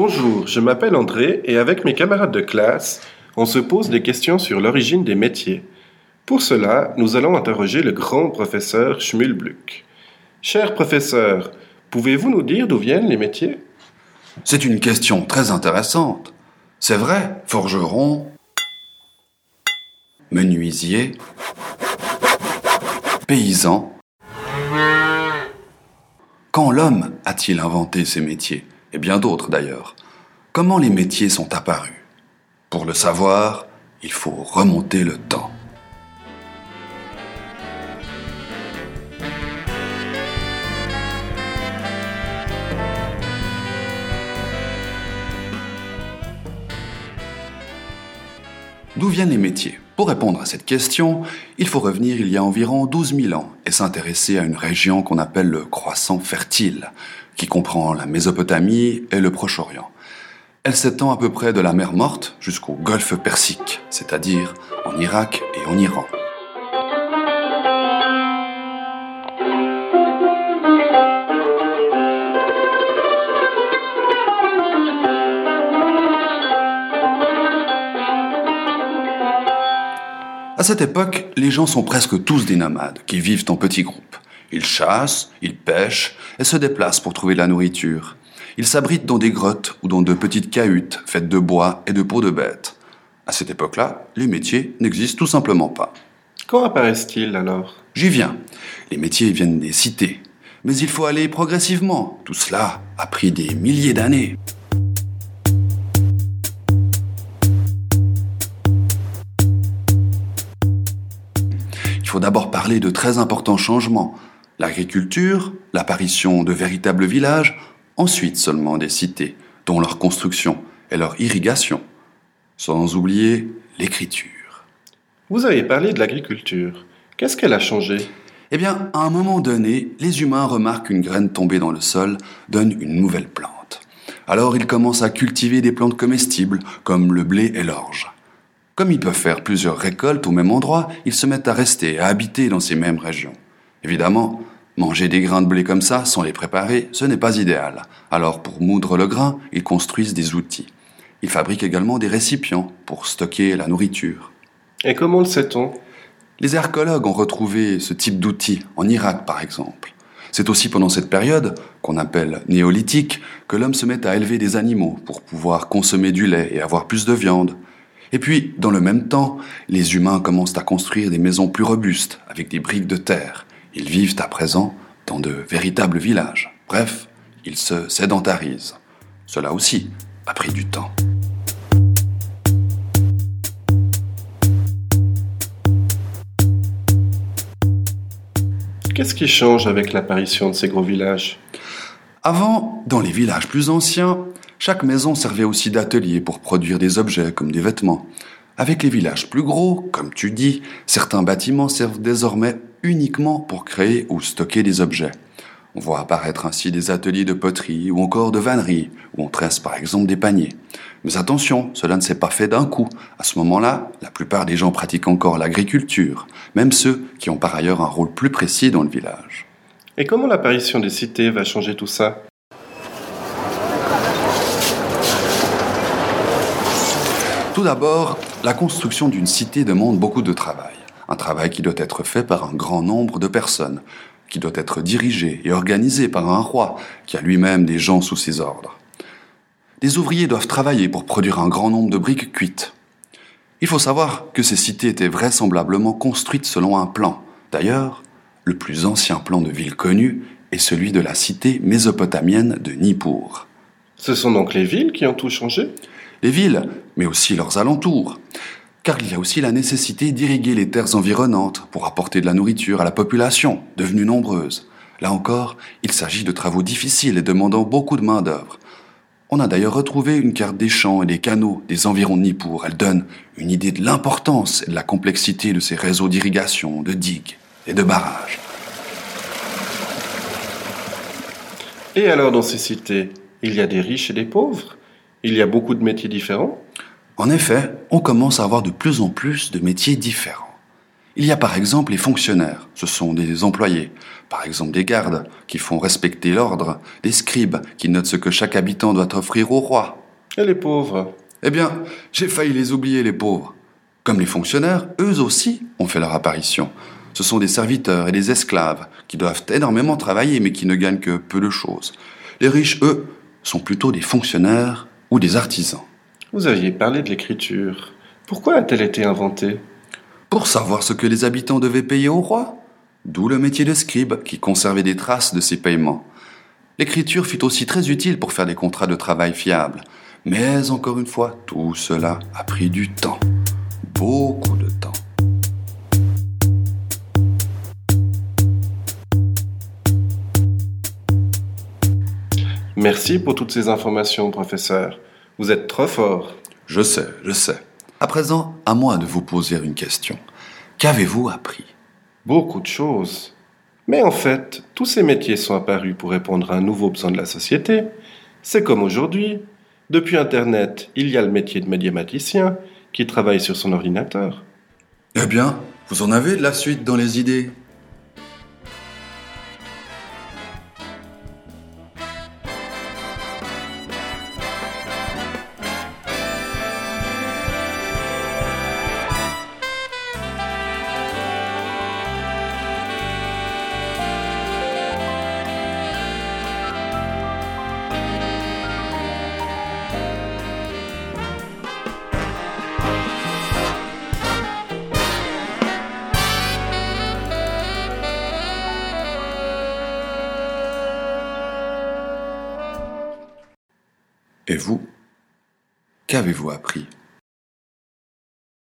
Bonjour, je m'appelle André et avec mes camarades de classe, on se pose des questions sur l'origine des métiers. Pour cela, nous allons interroger le grand professeur Schmulbluck. Cher professeur, pouvez-vous nous dire d'où viennent les métiers? C'est une question très intéressante. C'est vrai, forgeron, menuisier, paysan. Quand l'homme a-t-il inventé ces métiers? Et bien d'autres d'ailleurs. Comment les métiers sont apparus? Pour le savoir, il faut remonter le temps. D'où viennent les métiers? Pour répondre à cette question, il faut revenir il y a environ 12 000 ans et s'intéresser à une région qu'on appelle le croissant fertile, qui comprend la Mésopotamie et le Proche-Orient. Elle s'étend à peu près de la mer Morte jusqu'au golfe Persique, c'est-à-dire en Irak et en Iran. À cette époque, les gens sont presque tous des nomades qui vivent en petits groupes. Ils chassent, ils pêchent et se déplacent pour trouver de la nourriture. Ils s'abritent dans des grottes ou dans de petites cahutes faites de bois et de peaux de bêtes. À cette époque-là, les métiers n'existent tout simplement pas. Quand apparaissent-ils alors? J'y viens. Les métiers viennent des cités. Mais il faut aller progressivement. Tout cela a pris des milliers d'années. Il faut d'abord parler de très importants changements. L'agriculture, l'apparition de véritables villages, ensuite seulement des cités, dont leur construction et leur irrigation. Sans oublier l'écriture. Vous avez parlé de l'agriculture. Qu'est-ce qu'elle a changé? Eh bien, à un moment donné, les humains remarquent qu'une graine tombée dans le sol donne une nouvelle plante. Alors ils commencent à cultiver des plantes comestibles, comme le blé et l'orge. Comme ils peuvent faire plusieurs récoltes au même endroit, ils se mettent à rester, à habiter dans ces mêmes régions. Évidemment, manger des grains de blé comme ça, sans les préparer, ce n'est pas idéal. Alors pour moudre le grain, ils construisent des outils. Ils fabriquent également des récipients pour stocker la nourriture. Et comment le sait-on? Les archéologues ont retrouvé ce type d'outils en Irak par exemple. C'est aussi pendant cette période, qu'on appelle néolithique, que l'homme se met à élever des animaux pour pouvoir consommer du lait et avoir plus de viande. Et puis, dans le même temps, les humains commencent à construire des maisons plus robustes, avec des briques de terre. Ils vivent à présent dans de véritables villages. Bref, ils se sédentarisent. Cela aussi a pris du temps. Qu'est-ce qui change avec l'apparition de ces gros villages? Avant, dans les villages plus anciens, chaque maison servait aussi d'atelier pour produire des objets comme des vêtements. Avec les villages plus gros, comme tu dis, certains bâtiments servent désormais uniquement pour créer ou stocker des objets. On voit apparaître ainsi des ateliers de poterie ou encore de vannerie, où on tresse par exemple des paniers. Mais attention, cela ne s'est pas fait d'un coup. À ce moment-là, la plupart des gens pratiquent encore l'agriculture, même ceux qui ont par ailleurs un rôle plus précis dans le village. Et comment l'apparition des cités va changer tout ça? Tout d'abord, la construction d'une cité demande beaucoup de travail. Un travail qui doit être fait par un grand nombre de personnes, qui doit être dirigé et organisé par un roi qui a lui-même des gens sous ses ordres. Les ouvriers doivent travailler pour produire un grand nombre de briques cuites. Il faut savoir que ces cités étaient vraisemblablement construites selon un plan. D'ailleurs, le plus ancien plan de ville connu est celui de la cité mésopotamienne de Nippur. Ce sont donc les villes qui ont tout changé? Les villes, mais aussi leurs alentours. Car il y a aussi la nécessité d'irriguer les terres environnantes pour apporter de la nourriture à la population, devenue nombreuse. Là encore, il s'agit de travaux difficiles et demandant beaucoup de main-d'œuvre. On a d'ailleurs retrouvé une carte des champs et des canaux des environs de Nippur. Elle donne une idée de l'importance et de la complexité de ces réseaux d'irrigation, de digues et de barrages. Et alors dans ces cités, il y a des riches et des pauvres? Il y a beaucoup de métiers différents En effet, on commence à avoir de plus en plus de métiers différents. Il y a par exemple les fonctionnaires, ce sont des employés, par exemple des gardes qui font respecter l'ordre, des scribes qui notent ce que chaque habitant doit offrir au roi. Et les pauvres Eh bien, j'ai failli les oublier, les pauvres. Comme les fonctionnaires, eux aussi ont fait leur apparition. Ce sont des serviteurs et des esclaves qui doivent énormément travailler mais qui ne gagnent que peu de choses. Les riches, eux, sont plutôt des fonctionnaires ou des artisans. Vous aviez parlé de l'écriture. Pourquoi a-t-elle été inventée? Pour savoir ce que les habitants devaient payer au roi. D'où le métier de scribe qui conservait des traces de ces paiements. L'écriture fut aussi très utile pour faire des contrats de travail fiables. Mais encore une fois, tout cela a pris du temps. Beaucoup Merci pour toutes ces informations, professeur. Vous êtes trop fort. Je sais, je sais. À présent, à moi de vous poser une question. Qu'avez-vous appris? Beaucoup de choses. Mais en fait, tous ces métiers sont apparus pour répondre à un nouveau besoin de la société. C'est comme aujourd'hui. Depuis Internet, il y a le métier de médiamaticien qui travaille sur son ordinateur. Eh bien, vous en avez de la suite dans les idées Et vous Qu'avez-vous appris?